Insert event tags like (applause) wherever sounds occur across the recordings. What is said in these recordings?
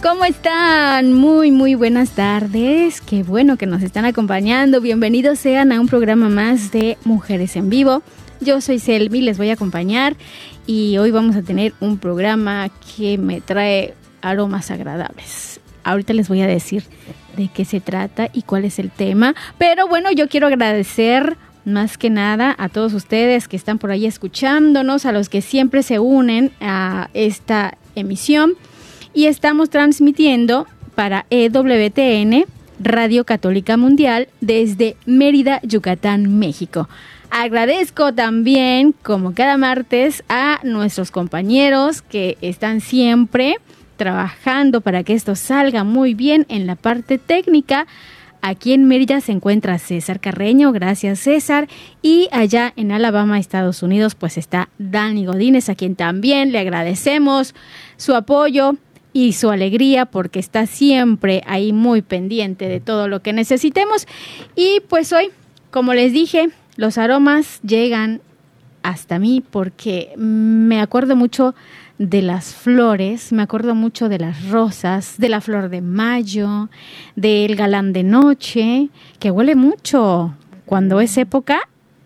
¿cómo están? Muy, muy buenas tardes. Qué bueno que nos están acompañando. Bienvenidos sean a un programa más de Mujeres en Vivo. Yo soy Selvi, les voy a acompañar y hoy vamos a tener un programa que me trae aromas agradables. Ahorita les voy a decir de qué se trata y cuál es el tema. Pero bueno, yo quiero agradecer más que nada a todos ustedes que están por ahí escuchándonos, a los que siempre se unen a esta emisión y estamos transmitiendo para EWTN, Radio Católica Mundial, desde Mérida, Yucatán, México. Agradezco también, como cada martes, a nuestros compañeros que están siempre trabajando para que esto salga muy bien en la parte técnica. Aquí en Mérida se encuentra César Carreño, gracias César. Y allá en Alabama, Estados Unidos, pues está Dani Godínez, a quien también le agradecemos su apoyo y su alegría porque está siempre ahí muy pendiente de todo lo que necesitemos. Y pues hoy, como les dije, los aromas llegan hasta mí porque me acuerdo mucho de las flores, me acuerdo mucho de las rosas, de la flor de mayo, del galán de noche, que huele mucho cuando es época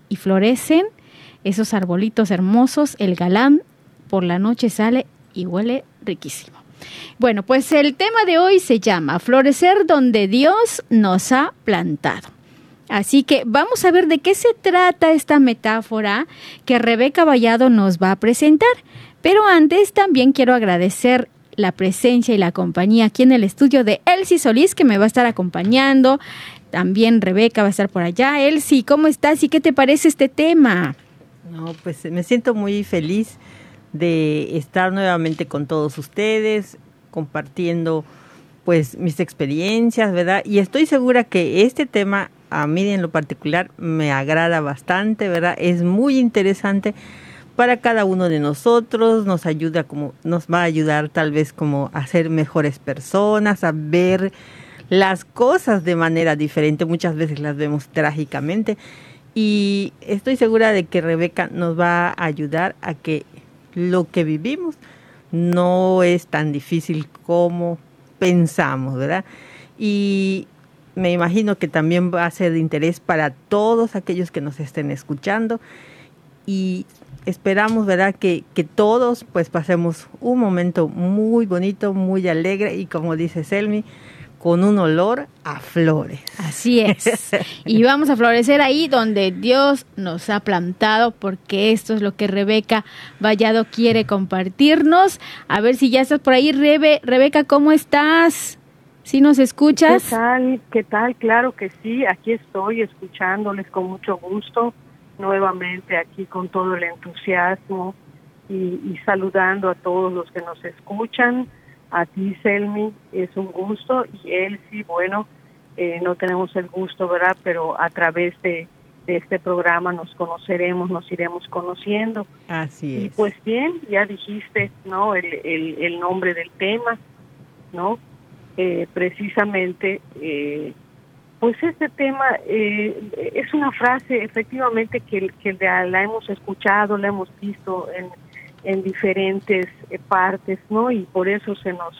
y florecen esos arbolitos hermosos, el galán por la noche sale y huele riquísimo. Bueno, pues el tema de hoy se llama Florecer donde Dios nos ha plantado. Así que vamos a ver de qué se trata esta metáfora que Rebeca Vallado nos va a presentar. Pero antes también quiero agradecer la presencia y la compañía aquí en el estudio de Elsie Solís, que me va a estar acompañando. También Rebeca va a estar por allá. Elsie, ¿cómo estás y qué te parece este tema? No, pues me siento muy feliz de estar nuevamente con todos ustedes, compartiendo pues mis experiencias, ¿verdad? Y estoy segura que este tema a mí en lo particular me agrada bastante, ¿verdad? Es muy interesante para cada uno de nosotros, nos ayuda como nos va a ayudar tal vez como a ser mejores personas, a ver las cosas de manera diferente, muchas veces las vemos trágicamente y estoy segura de que Rebeca nos va a ayudar a que lo que vivimos no es tan difícil como pensamos, ¿verdad? Y me imagino que también va a ser de interés para todos aquellos que nos estén escuchando y esperamos, ¿verdad? Que, que todos pues pasemos un momento muy bonito, muy alegre y como dice Selmi, con un olor a flores. Así es. (laughs) Y vamos a florecer ahí donde Dios nos ha plantado, porque esto es lo que Rebeca Vallado quiere compartirnos. A ver si ya estás por ahí, Rebe. Rebeca, ¿cómo estás? ¿Sí nos escuchas? ¿Qué tal? ¿Qué tal? Claro que sí, aquí estoy escuchándoles con mucho gusto, nuevamente aquí con todo el entusiasmo y, y saludando a todos los que nos escuchan a ti, Selmi, es un gusto y él sí, bueno, eh, no tenemos el gusto, ¿verdad? Pero a través de, de, este programa nos conoceremos, nos iremos conociendo. Así es. Y pues bien, ya dijiste, ¿no? El, el, el nombre del tema, ¿no? Eh, precisamente, eh, pues este tema eh, es una frase efectivamente que, que la hemos escuchado, la hemos visto en en diferentes eh, partes, ¿no? Y por eso se nos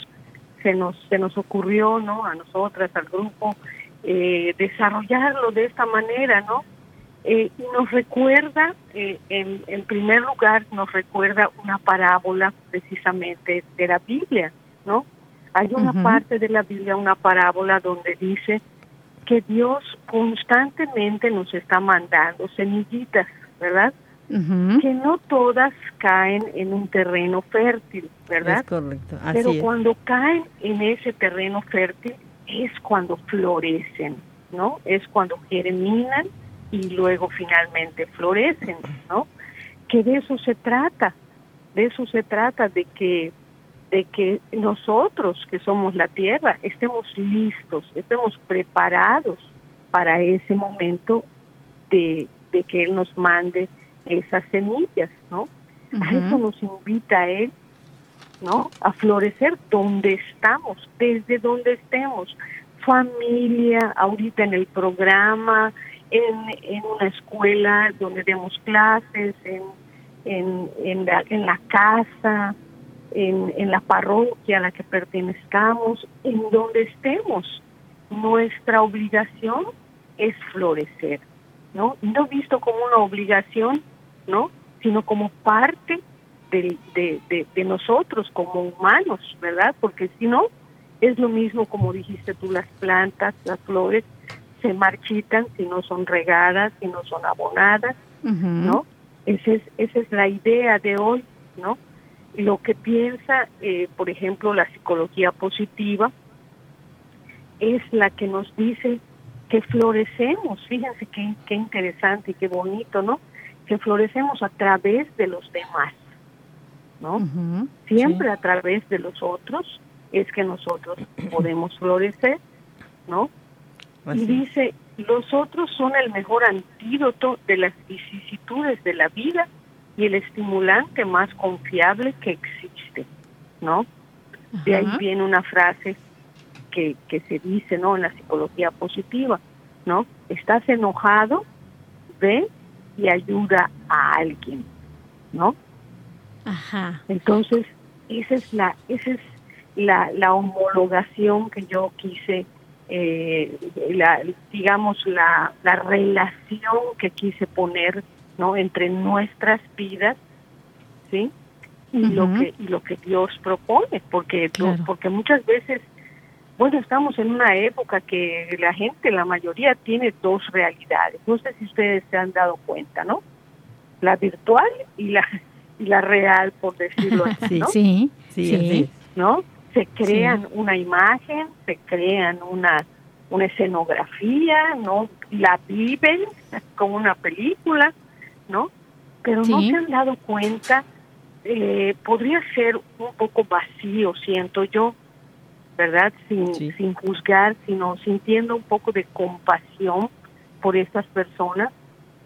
se nos se nos ocurrió, ¿no? A nosotras, al grupo, eh, desarrollarlo de esta manera, ¿no? Eh, y nos recuerda, eh, en, en primer lugar, nos recuerda una parábola precisamente de la Biblia, ¿no? Hay una parte de la Biblia, una parábola donde dice que Dios constantemente nos está mandando semillitas, ¿verdad? Que no todas caen en un terreno fértil, ¿verdad? Es correcto. Pero cuando caen en ese terreno fértil es cuando florecen, ¿no? Es cuando germinan y luego finalmente florecen, ¿no? Que de eso se trata, de eso se trata, de que de que nosotros que somos la tierra estemos listos, estemos preparados para ese momento de, que Él nos mande esas semillas, ¿no? A eso nos invita Él, ¿no? A florecer donde estamos, desde donde estemos, familia, ahorita en el programa, en, en una escuela donde demos clases, en, en, en, la, en la casa, en, en la parroquia a la que pertenezcamos, en donde estemos. Nuestra obligación es florecer, ¿no? No visto como una obligación, ¿no? Sino como parte de, de, de, nosotros como humanos, ¿verdad? Porque si no, es lo mismo como dijiste tú, las plantas, las flores se marchitan si no son regadas, si no son abonadas, ¿no? Esa es, esa es la idea de hoy, ¿no? Lo que piensa, eh, por ejemplo, la psicología positiva es la que nos dice que florecemos, fíjense qué, qué interesante y qué bonito, ¿no? Que florecemos a través de los demás, ¿no? Siempre a través de los otros es que nosotros (clears throat) podemos florecer, ¿no? Y dice, los otros son el mejor antídoto de las vicisitudes de la vida y el estimulante más confiable que existe, ¿no? De ahí viene una frase que, que se dice, ¿no? En la psicología positiva, ¿no? Estás enojado, ve y ayuda a alguien, ¿no? Ajá. Entonces, esa es la, esa es la, la homologación que yo quise eh, la, digamos, la, la relación que quise poner ¿no? entre nuestras vidas, ¿sí? Y, lo que, y lo que Dios propone, porque, porque muchas veces, bueno, estamos en una época que la gente, la mayoría, tiene dos realidades. No sé si ustedes se han dado cuenta, ¿no? La virtual y la, y la real, por decirlo (laughs) así, ¿no? Sí, sí, sí. ¿No? se crean una imagen, se crean una, una escenografía, ¿no? La viven (laughs) como una película, ¿no? Pero no se han dado cuenta, eh, podría ser un poco vacío, siento yo, ¿verdad? Sin, sin juzgar, sino sintiendo un poco de compasión por estas personas,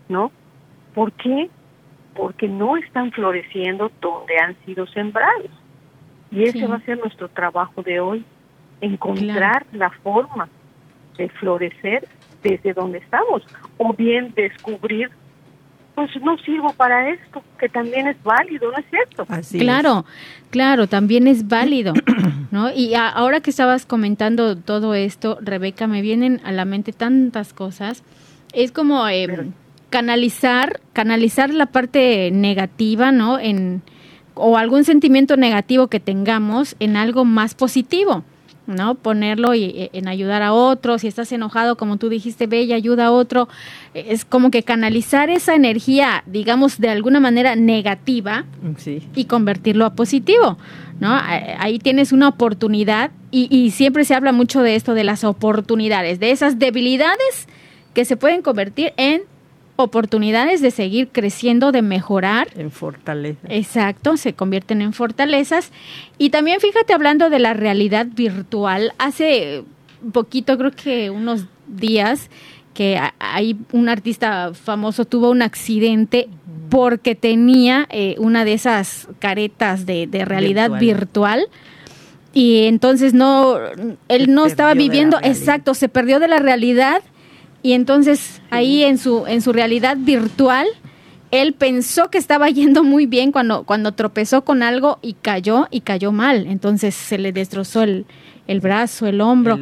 ¿no? ¿Por qué? Porque no están floreciendo donde han sido sembrados. Y ese va a ser nuestro trabajo de hoy, encontrar la forma de florecer desde donde estamos, o bien descubrir, pues no sirvo para esto, que también es válido, ¿no es cierto? claro, claro, también es válido, (clears throat) ¿no? Y ahora que estabas comentando todo esto, Rebeca, me vienen a la mente tantas cosas. Es como eh, canalizar, canalizar la parte negativa, ¿no? En, o algún sentimiento negativo que tengamos en algo más positivo, ¿no? Ponerlo y, e, en ayudar a otros, si estás enojado, como tú dijiste, ve y ayuda a otro, es como que canalizar esa energía, digamos, de alguna manera negativa y convertirlo a positivo, ¿no? Ahí tienes una oportunidad y, y siempre se habla mucho de esto, de las oportunidades, de esas debilidades que se pueden convertir en oportunidades de seguir creciendo, de mejorar. En fortalezas. Exacto, se convierten en fortalezas. Y también fíjate hablando de la realidad virtual, hace poquito, creo que unos días, que hay un artista famoso tuvo un accidente porque tenía eh, una de esas caretas de, realidad virtual. y entonces no él no estaba viviendo exacto se perdió de la realidad y entonces ahí en su, en su realidad virtual, él pensó que estaba (laughs) yendo muy bien cuando, cuando tropezó con algo y cayó y cayó mal. Entonces se le destrozó el, el brazo, el hombro.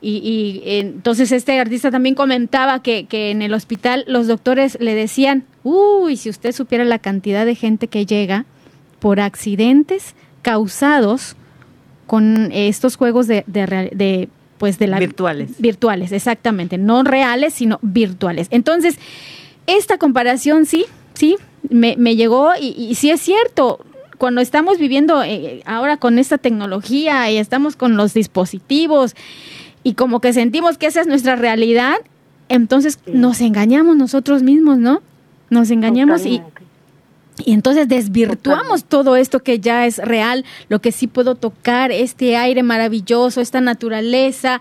Y, y, entonces este artista también comentaba que, que en el hospital los doctores le decían, uy, si usted supiera la cantidad de gente que llega por accidentes causados con estos juegos de, de, pues de la virtuales. Virtuales, exactamente, no reales, sino virtuales. Entonces, esta comparación sí, sí, me, me llegó y, y sí es cierto, cuando estamos viviendo eh, ahora con esta tecnología y estamos con los dispositivos y como que sentimos que esa es nuestra realidad, entonces nos engañamos nosotros mismos, ¿no? Nos engañamos y, y entonces desvirtuamos todo esto que ya es real, lo que sí puedo tocar, este aire maravilloso, esta naturaleza,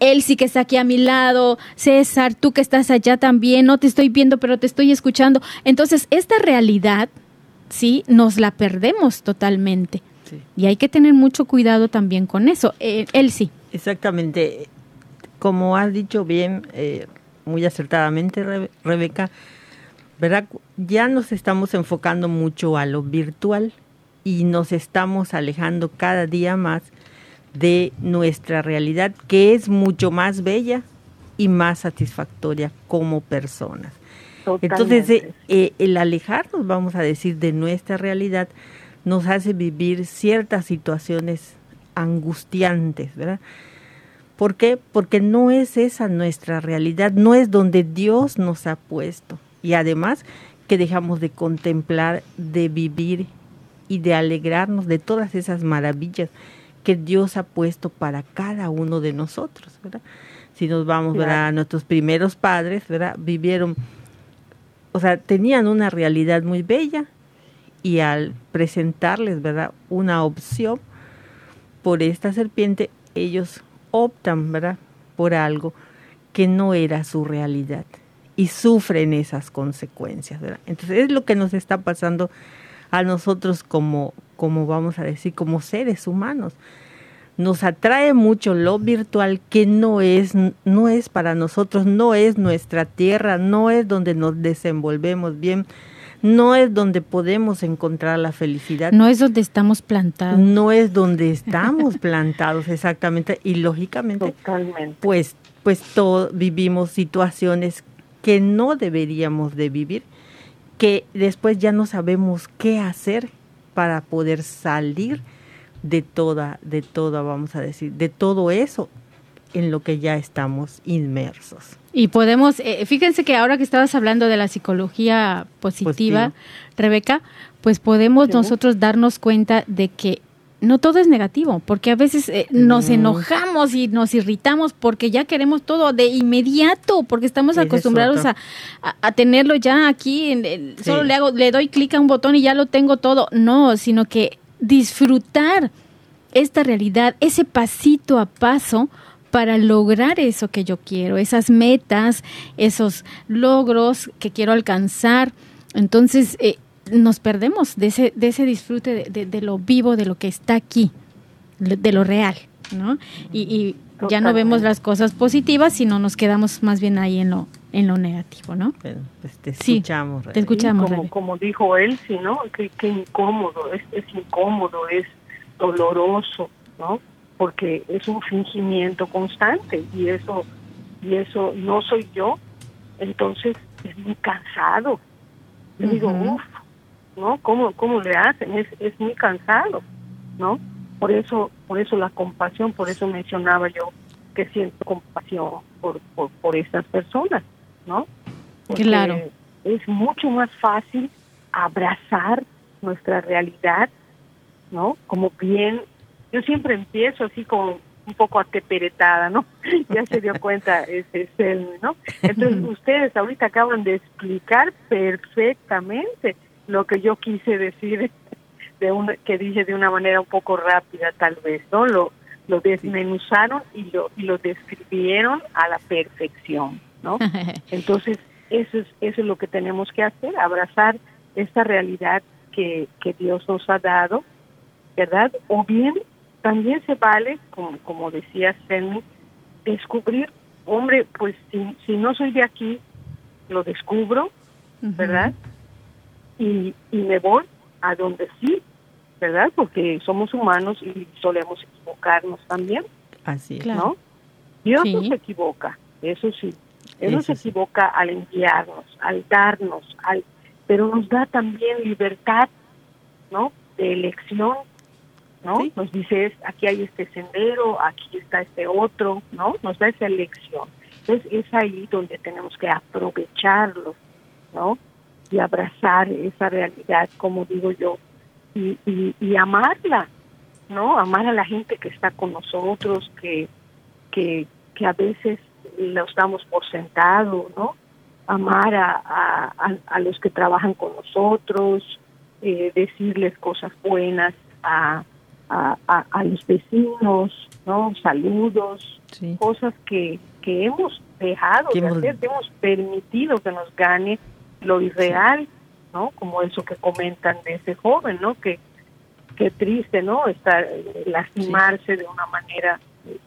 él sí que está aquí a mi lado, César, tú que estás allá también, no te estoy viendo, pero te estoy escuchando. Entonces, esta realidad, sí, nos la perdemos totalmente. Y hay que tener mucho cuidado también con eso. Eh, él sí. Exactamente. Como has dicho bien, eh, muy acertadamente, Rebeca, ¿verdad? Ya nos estamos enfocando mucho a lo virtual y nos estamos alejando cada día más de nuestra realidad, que es mucho más bella y más satisfactoria como personas. Entonces, eh, eh, el alejarnos, vamos a decir, de nuestra realidad, nos hace vivir ciertas situaciones angustiantes, ¿verdad? ¿Por qué? Porque no es esa nuestra realidad, no es donde Dios nos ha puesto y además que dejamos de contemplar, de vivir y de alegrarnos de todas esas maravillas que Dios ha puesto para cada uno de nosotros, ¿verdad? Si nos vamos a nuestros primeros padres, ¿verdad? Vivieron, o sea, tenían una realidad muy bella y al presentarles, ¿verdad? Una opción por esta serpiente, ellos optan, ¿verdad? Por algo que no era su realidad y sufren esas consecuencias. ¿verdad? Entonces es lo que nos está pasando a nosotros como, como vamos a decir, como seres humanos. Nos atrae mucho lo virtual que no es, no es para nosotros, no es nuestra tierra, no es donde nos desenvolvemos bien, no es donde podemos encontrar la felicidad. No es donde estamos plantados. No es donde estamos plantados, exactamente. Y lógicamente, pues, pues todo, vivimos situaciones que no deberíamos de vivir, que después ya no sabemos qué hacer para poder salir de toda, de toda, vamos a decir, de todo eso en lo que ya estamos inmersos. Y podemos, eh, fíjense que ahora que estabas hablando de la psicología positiva, Rebeca, pues podemos nosotros darnos cuenta de que no todo es negativo, porque a veces eh, nos enojamos y nos irritamos porque ya queremos todo de inmediato, porque estamos acostumbrados a, a, tenerlo ya aquí, en solo le hago, le doy clic a un botón y ya lo tengo todo. No, sino que disfrutar esta realidad, ese pasito a paso para lograr eso que yo quiero, esas metas, esos logros que quiero alcanzar. Entonces, eh, nos perdemos de ese, de ese disfrute de, lo vivo, de lo que está aquí, de lo real, ¿no? Y, ya no vemos las cosas positivas, sino nos quedamos más bien ahí en lo, en lo negativo, ¿no? Pues te escuchamos. te escuchamos. como, como, dijo él, sí, ¿no? Qué, incómodo, es, es incómodo, es doloroso, ¿no? Porque es un fingimiento constante y eso, y eso no soy yo, entonces es muy cansado. Yo digo, uff, ¿no? ¿Cómo, cómo le hacen? Es, es muy cansado, ¿no? Por eso, por eso la compasión, por eso mencionaba yo que siento compasión por, por, por estas personas, ¿no? claro. Es mucho más fácil abrazar nuestra realidad, ¿no? Como bien, yo siempre empiezo así con un poco ateperetada, ¿no? (laughs) ya se dio cuenta ese es ¿no? Entonces ustedes ahorita acaban de explicar perfectamente lo que yo quise decir (laughs) de una, que dije de una manera un poco rápida tal vez, ¿no? Lo, lo desmenuzaron y lo, y lo describieron a la perfección, ¿no? (laughs) Entonces, eso es, eso es lo que tenemos que hacer, abrazar esta realidad que, que Dios nos ha dado, ¿verdad? O bien también se vale, como, como decía Stanley, descubrir, hombre, pues si, si no soy de aquí, lo descubro, ¿verdad? Y, y me voy a donde sí, ¿verdad? Porque somos humanos y solemos equivocarnos también. Así es. ¿No? Dios no se equivoca, eso sí. Él no se equivoca al enviarnos, al darnos, al, pero nos da también libertad, ¿no? De elección, ¿no? Nos dice, aquí hay este sendero, aquí está este otro, ¿no? Nos da esa elección. Entonces es ahí donde tenemos que aprovecharlo, ¿no? Y abrazar esa realidad, como digo yo, y, y, amarla, ¿no? Amar a la gente que está con nosotros, que, que, que a veces los damos por sentado, ¿no? Amar a, a, los que trabajan con nosotros, eh, decirles cosas buenas a, a, a, los vecinos, ¿no? Saludos, cosas que, que hemos dejado de hacer, que hemos permitido que nos gane lo irreal, ¿no? Como eso que comentan de ese joven, ¿no? Que qué triste, ¿no? Estar eh, lastimarse de una manera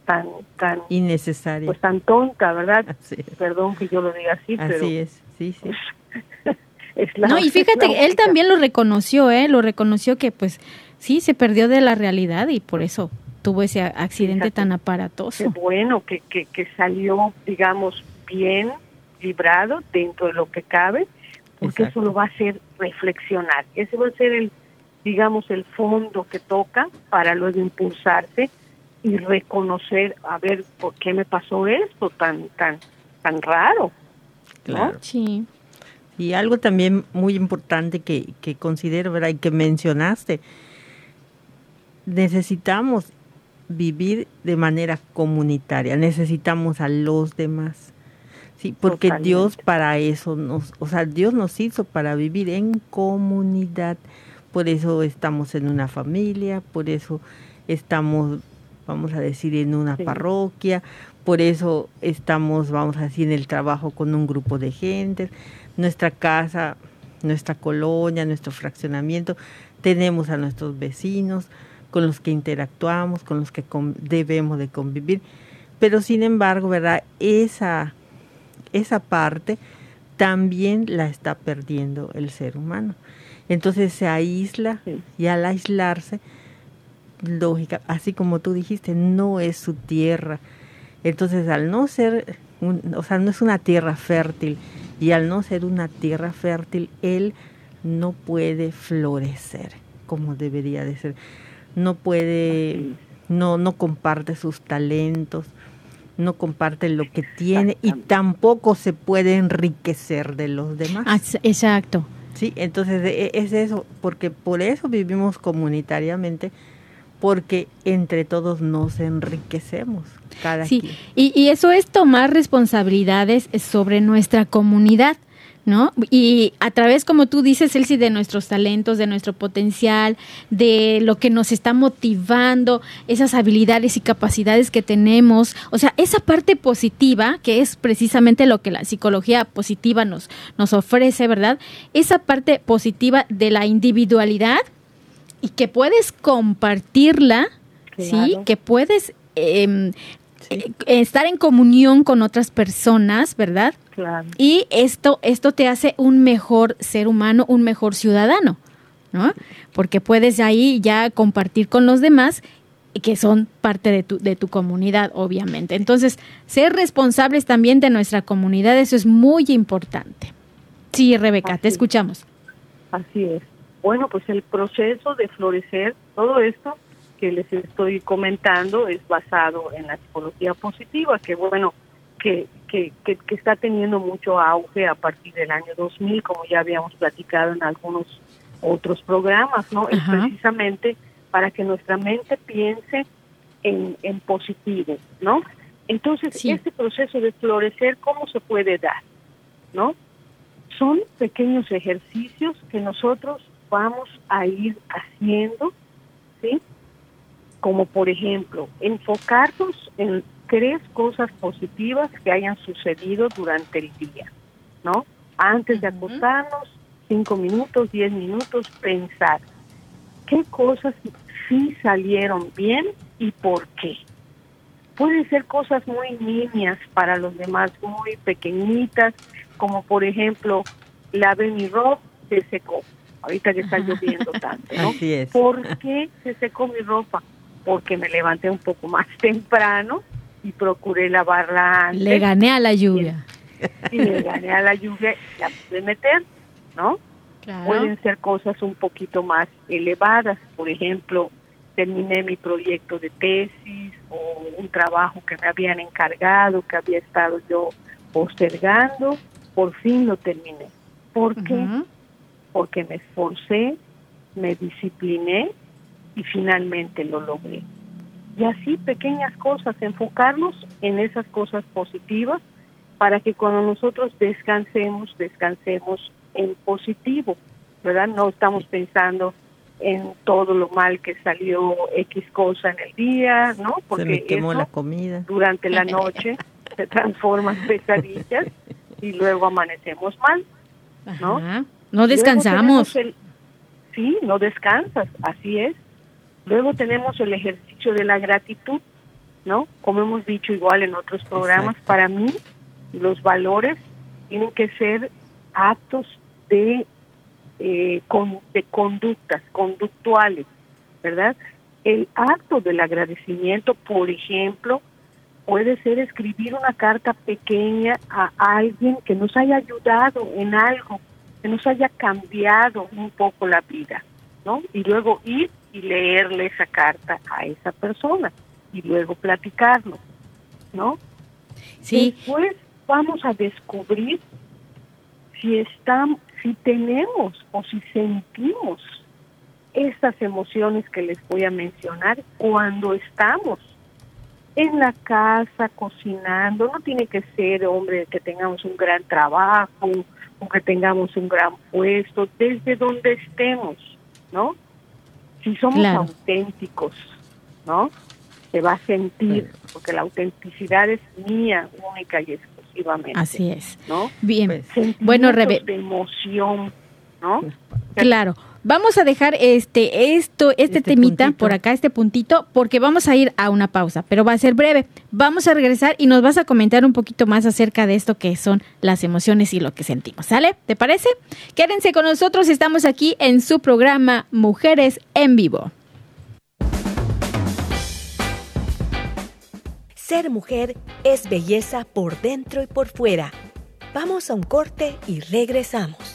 tan tan innecesaria, pues tan tonta, ¿verdad? (laughs) Perdón que yo lo diga así, así pero es, sí, sí. (laughs) no, y fíjate, él también lo reconoció, ¿eh? Lo reconoció que pues sí, se perdió de la realidad y por eso tuvo ese accidente tan aparatoso. Qué bueno que, que, que, salió, digamos, bien librado dentro de lo que cabe, porque eso lo va a hacer reflexionar. Ese va a ser el, digamos, el fondo que toca para luego impulsarse y reconocer, a ver, ¿por qué me pasó esto tan, tan, tan raro? Claro. Sí. Y algo también muy importante que, que considero, ¿verdad? Y que mencionaste, necesitamos vivir de manera comunitaria, necesitamos a los demás. Sí, porque Dios para eso nos, o sea, Dios nos hizo para vivir en comunidad. Por eso estamos en una familia, por eso estamos, vamos a decir, en una parroquia, por eso estamos, vamos a decir, en el trabajo con un grupo de gente, nuestra casa, nuestra colonia, nuestro fraccionamiento, tenemos a nuestros vecinos, con los que interactuamos, con los que debemos de convivir. Pero sin embargo, ¿verdad? Esa, esa parte también la está perdiendo el ser humano. Entonces se aísla y al aislarse, lógica, así como tú dijiste, no es su tierra. Entonces al no ser, o sea, no es una tierra fértil y al no ser una tierra fértil, él no puede florecer como debería de ser no puede, no, no comparte sus talentos, no comparte lo que tiene y tampoco se puede enriquecer de los demás. Ah, exacto. Sí, entonces e, es eso, porque por eso vivimos comunitariamente, porque entre todos nos enriquecemos. Cada sí, Y, y eso es tomar responsabilidades sobre nuestra comunidad. ¿No? Y a través, como tú dices, Elsie, de nuestros talentos, de nuestro potencial, de lo que nos está motivando, esas habilidades y capacidades que tenemos, o sea, esa parte positiva, que es precisamente lo que la psicología positiva nos, nos ofrece, ¿verdad? Esa parte positiva de la individualidad y que puedes compartirla, ¿sí? Que puedes em, eh, estar en comunión con otras personas, ¿verdad? Claro. Y esto, esto te hace un mejor ser humano, un mejor ciudadano, ¿no? Porque puedes ahí ya compartir con los demás que son parte de tu, de tu comunidad, obviamente. Entonces, ser responsables también de nuestra comunidad, eso es muy importante. Sí, Rebeca, te escuchamos. Así es. Bueno, pues el proceso de florecer, todo esto que les estoy comentando es basado en la psicología positiva, que bueno, que, que, que, está teniendo mucho auge a partir del año 2000, como ya habíamos platicado en algunos otros programas, ¿no? Es precisamente para que nuestra mente piense en, en positivo, ¿no? Entonces, este proceso de florecer, ¿cómo se puede dar? ¿No? Son pequeños ejercicios que nosotros vamos a ir haciendo, ¿sí? como por ejemplo enfocarnos en tres cosas positivas que hayan sucedido durante el día, ¿no? Antes de acostarnos, cinco minutos, diez minutos, pensar qué cosas sí salieron bien y por qué. Pueden ser cosas muy niñas para los demás, muy pequeñitas, como por ejemplo, lavé mi ropa, se secó. Ahorita que está lloviendo (laughs) tanto, ¿no? ¿Por qué se secó mi ropa? porque me levanté un poco más (laughs) temprano y procuré lavarla antes. Le gané a la lluvia. Sí, le gané a la lluvia y la pude meter, ¿no? Pueden ser cosas un poquito más elevadas, por ejemplo, terminé mi proyecto de tesis o un trabajo que me habían encargado, que había estado yo postergando, por fin lo terminé. ¿Por qué? Porque me esforcé, me discipliné y finalmente lo logré. Y así pequeñas cosas, enfocarnos en esas cosas positivas para que cuando nosotros descansemos, descansemos en positivo, ¿verdad? No estamos pensando en todo lo mal que salió X cosa en el día, ¿no? Porque se quemó la comida. Durante la (laughs) noche se transforma en pesadillas y luego amanecemos mal, ¿no? No descansamos. sí, no descansas, así es. Luego tenemos el ejercicio de la gratitud, ¿no? Como hemos dicho igual en otros programas, para mí los valores tienen que ser actos de, eh, de conductas, conductuales, ¿verdad? El acto del agradecimiento, por ejemplo, puede ser escribir una carta pequeña a alguien que nos haya ayudado en algo, que nos haya cambiado un poco la vida, ¿no? Y luego ir y leerle esa carta a esa persona y luego platicarlo, ¿no? Sí. Después vamos a descubrir si estamos, si tenemos o si sentimos estas emociones que les voy a mencionar cuando estamos en la casa cocinando, no tiene que ser, hombre, que tengamos un gran trabajo o que tengamos un gran puesto, desde donde estemos, ¿no? Si somos auténticos, ¿no? Se va a sentir, porque la autenticidad es mía, única y exclusivamente. Así es. ¿No? Bien. bueno, Rebe. de emoción, ¿no? Claro. Vamos a dejar este esto este, este temita por acá, este puntito, porque vamos a ir a una pausa, pero va a ser breve. Vamos a regresar y nos vas a comentar un poquito más acerca de esto que son las emociones y lo que sentimos. ¿Sale? ¿Te parece? Quédense con nosotros, estamos aquí en su programa Mujeres en Vivo. Ser mujer es belleza por dentro y por fuera. Vamos a un corte y regresamos.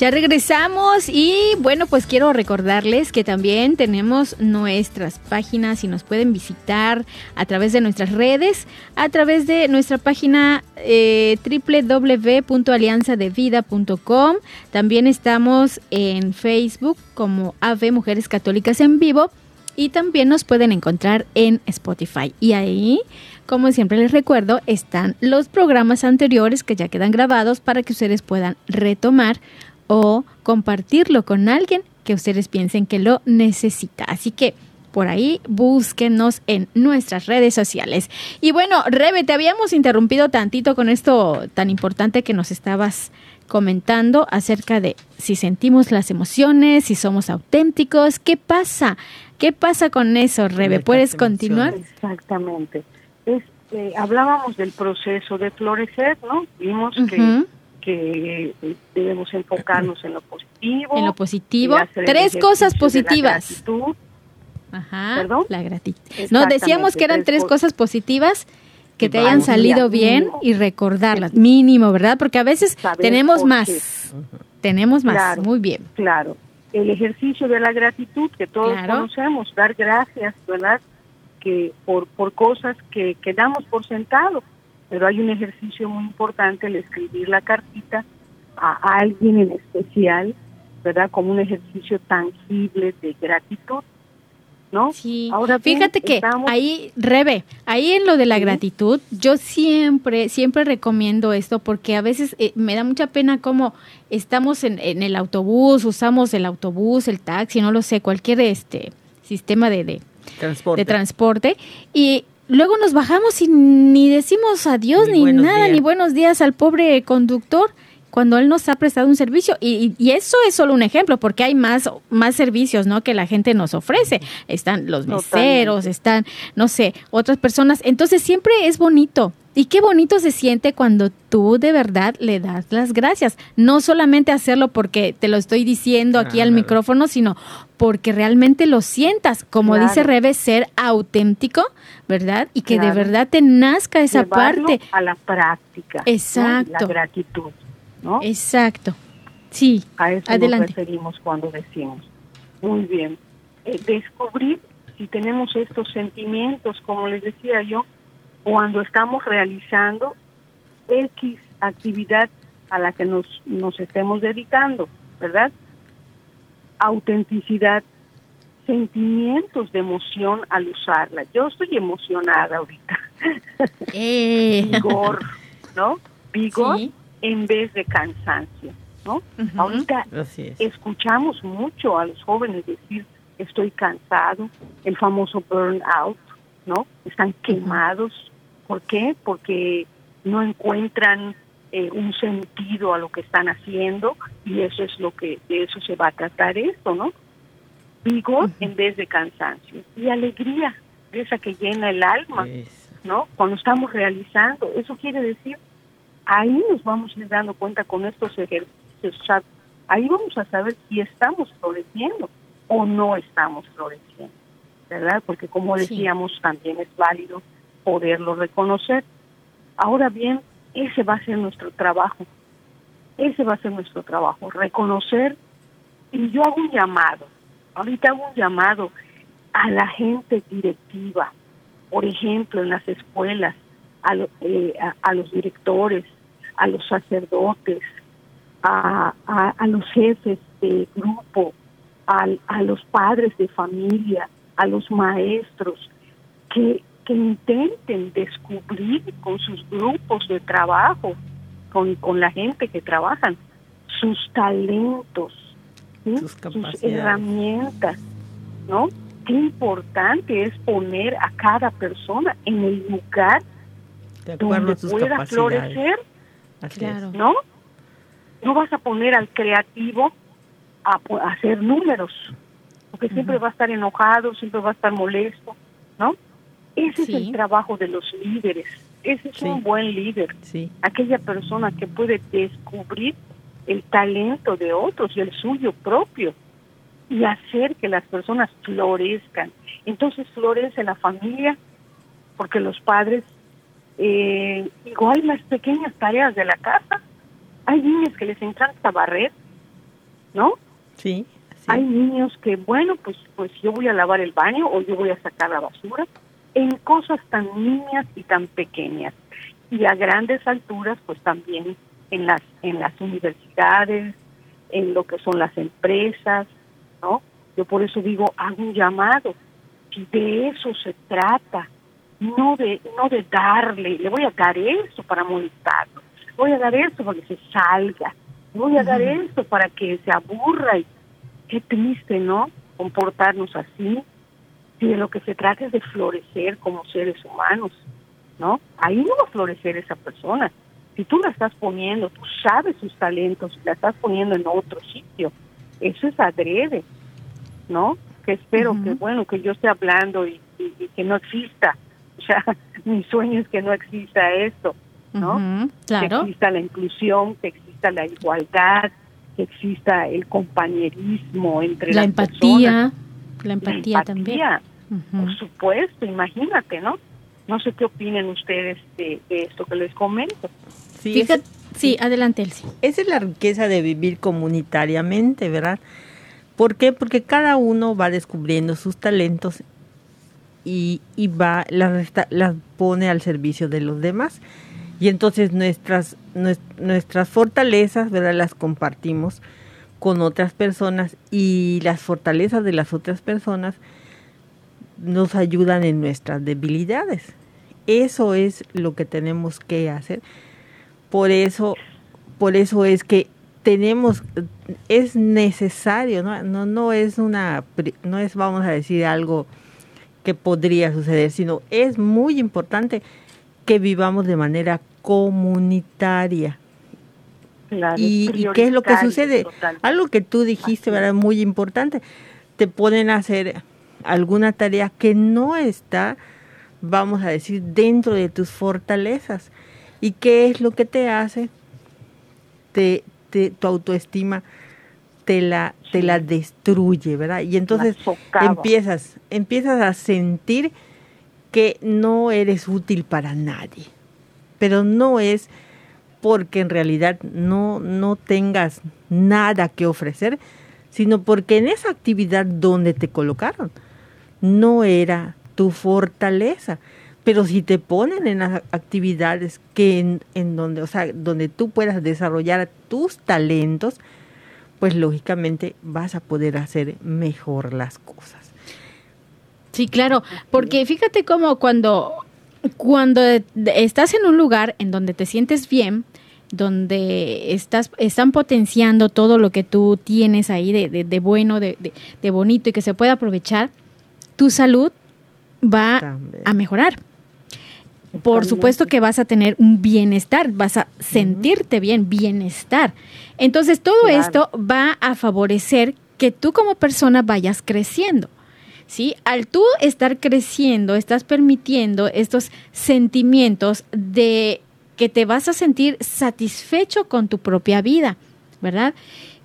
Ya regresamos y bueno, pues quiero recordarles que también tenemos nuestras páginas y nos pueden visitar a través de nuestras redes, a través de nuestra página eh, www.alianzadevida.com. También estamos en Facebook como AVE Mujeres Católicas en Vivo y también nos pueden encontrar en Spotify. Y ahí como siempre les recuerdo, están los programas anteriores que ya quedan grabados para que ustedes puedan retomar o compartirlo con alguien que ustedes piensen que lo necesita. Así que por ahí búsquenos en nuestras redes sociales. Y bueno, Rebe, te habíamos interrumpido tantito con esto tan importante que nos estabas comentando acerca de si sentimos las emociones, si somos auténticos, ¿qué pasa? ¿Qué pasa con eso, Rebe? ¿Puedes continuar? Exactamente. Es, eh, hablábamos del proceso de florecer, ¿no? Vimos que que debemos enfocarnos en lo positivo. En lo positivo. Tres cosas positivas. Ajá. ¿Perdón? La gratitud. No, decíamos que eran tres cosas positivas que te hayan salido bien y recordarlas, mínimo, ¿verdad? Porque a veces tenemos más, tenemos más, muy bien. Claro, el ejercicio de la gratitud que todos conocemos, dar gracias, ¿verdad? Que por, por cosas que, que damos por sentado, pero hay un ejercicio muy importante, el escribir la cartita a alguien en especial, ¿verdad? Como un ejercicio tangible de gratitud. ¿No? Sí. Ahora fíjate que ahí, Rebe, ahí en lo de la gratitud, yo siempre, siempre recomiendo esto porque a veces eh, me da mucha pena como estamos en, en, el autobús, usamos el autobús, el taxi, no lo sé, cualquier este sistema de, de, transporte. de transporte y luego nos bajamos y ni decimos adiós ni, nada, ni buenos días al pobre conductor cuando él nos ha prestado un servicio. Y, eso es solo un ejemplo porque hay más más servicios no que la gente nos ofrece. Están los meseros están no sé otras personas. Entonces siempre es bonito y qué bonito se siente cuando tú de verdad le das las gracias no solamente hacerlo porque te lo estoy diciendo aquí al micrófono sino porque realmente lo sientas como dice Rebe ser auténtico verdad y que de verdad te nazca esa parte a la práctica exacto la gratitud ¿no? Exacto. Sí. A eso nos referimos cuando decimos. Muy bien. Eh, descubrir si tenemos estos sentimientos, como les decía yo, cuando estamos realizando X actividad a la que nos, nos estemos dedicando, ¿verdad? Autenticidad, sentimientos de emoción al usarla. Yo estoy emocionada ahorita. (laughs) Eh. Vigor, ¿no? Vigor en vez de cansancio, ¿no? Ahorita escuchamos mucho a los jóvenes decir estoy cansado, el famoso burnout, ¿no? Están quemados. ¿Por qué? Porque no encuentran eh, un sentido a lo que están haciendo y eso es lo que de eso se va a tratar esto, ¿no? Vigor en vez de cansancio y alegría, esa que llena el alma, ¿no? Cuando estamos realizando, eso quiere decir ahí nos vamos a ir dando cuenta con estos ejercicios. ahí vamos a saber si estamos floreciendo o no estamos floreciendo, ¿verdad? Porque como decíamos, también es válido poderlo reconocer. Ahora bien, ese va a ser nuestro trabajo. Ese va a ser nuestro trabajo, reconocer. Y yo hago un llamado, ahorita hago un llamado a la gente directiva, por ejemplo, en las escuelas, a, eh, a los directores, a los sacerdotes, a, a, los jefes de grupo, a, a, los padres de familia, a los maestros, que, que intenten descubrir con sus grupos de trabajo, con, con la gente que trabajan, sus talentos, sus, herramientas, ¿no? Qué importante es poner a cada persona en el lugar donde pueda florecer claro. ¿no? No vas a poner al creativo a, hacer números, porque siempre va a estar enojado, siempre va a estar molesto, ¿no? Ese es el trabajo de los líderes. Ese es un buen líder. Aquella persona que puede descubrir el talento de otros y el suyo propio y hacer que las personas florezcan. Entonces florece la familia porque los padres eh, igual las pequeñas tareas de la casa. Hay niños que les encanta barrer, ¿no? Sí, Hay niños que, bueno, pues, pues yo voy a lavar el baño o yo voy a sacar la basura en cosas tan niñas y tan pequeñas. Y a grandes alturas, pues también en las, en las universidades, en lo que son las empresas, ¿no? Yo por eso digo, hago un llamado. Si de eso se trata, no de, no de darle, le voy a dar esto para molestarlo, voy a dar esto para que se salga, voy a dar esto para que se aburra y qué triste, ¿no? Comportarnos así, si de lo que se trata es de florecer como seres humanos, ¿no? Ahí no va a florecer esa persona. Si tú la estás poniendo, tú sabes sus talentos, la estás poniendo en otro sitio, eso es adrede, ¿no? Que espero que, bueno, que yo esté hablando y que no exista (laughs) o sea, mi sueño es que no exista esto, ¿no? claro. Que exista la inclusión, que exista la igualdad, que exista el compañerismo entre la las empatía, La empatía, también. Por supuesto, imagínate, ¿no? No sé qué opinen ustedes de, esto que les comento. Sí, sí, adelante, Elsie. Esa es la riqueza de vivir comunitariamente, ¿verdad? ¿Por qué? Porque cada uno va descubriendo sus talentos y, y va, las, las pone al servicio de los demás. Y entonces nuestras, nuestras fortalezas, ¿verdad? Las compartimos con otras personas y las fortalezas de las otras personas nos ayudan en nuestras debilidades. Eso es lo que tenemos que hacer. Por eso, por eso es que tenemos, es necesario, ¿no? No, no es una, no es, vamos a decir, algo que podría suceder, sino es muy importante que vivamos de manera comunitaria. y, qué es lo que sucede? Algo que tú dijiste, ¿verdad? Muy importante. Te pueden hacer alguna tarea que no está, vamos a decir, dentro de tus fortalezas. ¿Y qué es lo que te hace? Te, tu autoestima te la, te la destruye, ¿verdad? Y entonces empiezas, empiezas a sentir que no eres útil para nadie. Pero no es porque en realidad no, no tengas nada que ofrecer, sino porque en esa actividad donde te colocaron no era tu fortaleza. Pero si te ponen en las actividades que en, en donde, o sea, donde tú puedas desarrollar tus talentos, pues lógicamente vas a poder hacer mejor las cosas. Sí, claro, porque fíjate cómo cuando, cuando estás en un lugar en donde te sientes bien, donde estás, están potenciando todo lo que tú tienes ahí de, de, bueno, de, de, bonito y que se puede aprovechar, tu salud va a mejorar. Por supuesto que vas a tener un bienestar, vas a sentirte bien, bienestar. Entonces todo esto va a favorecer que tú como persona vayas creciendo. ¿sí? Al tú estar creciendo, estás permitiendo estos sentimientos de que te vas a sentir satisfecho con tu propia vida, ¿verdad?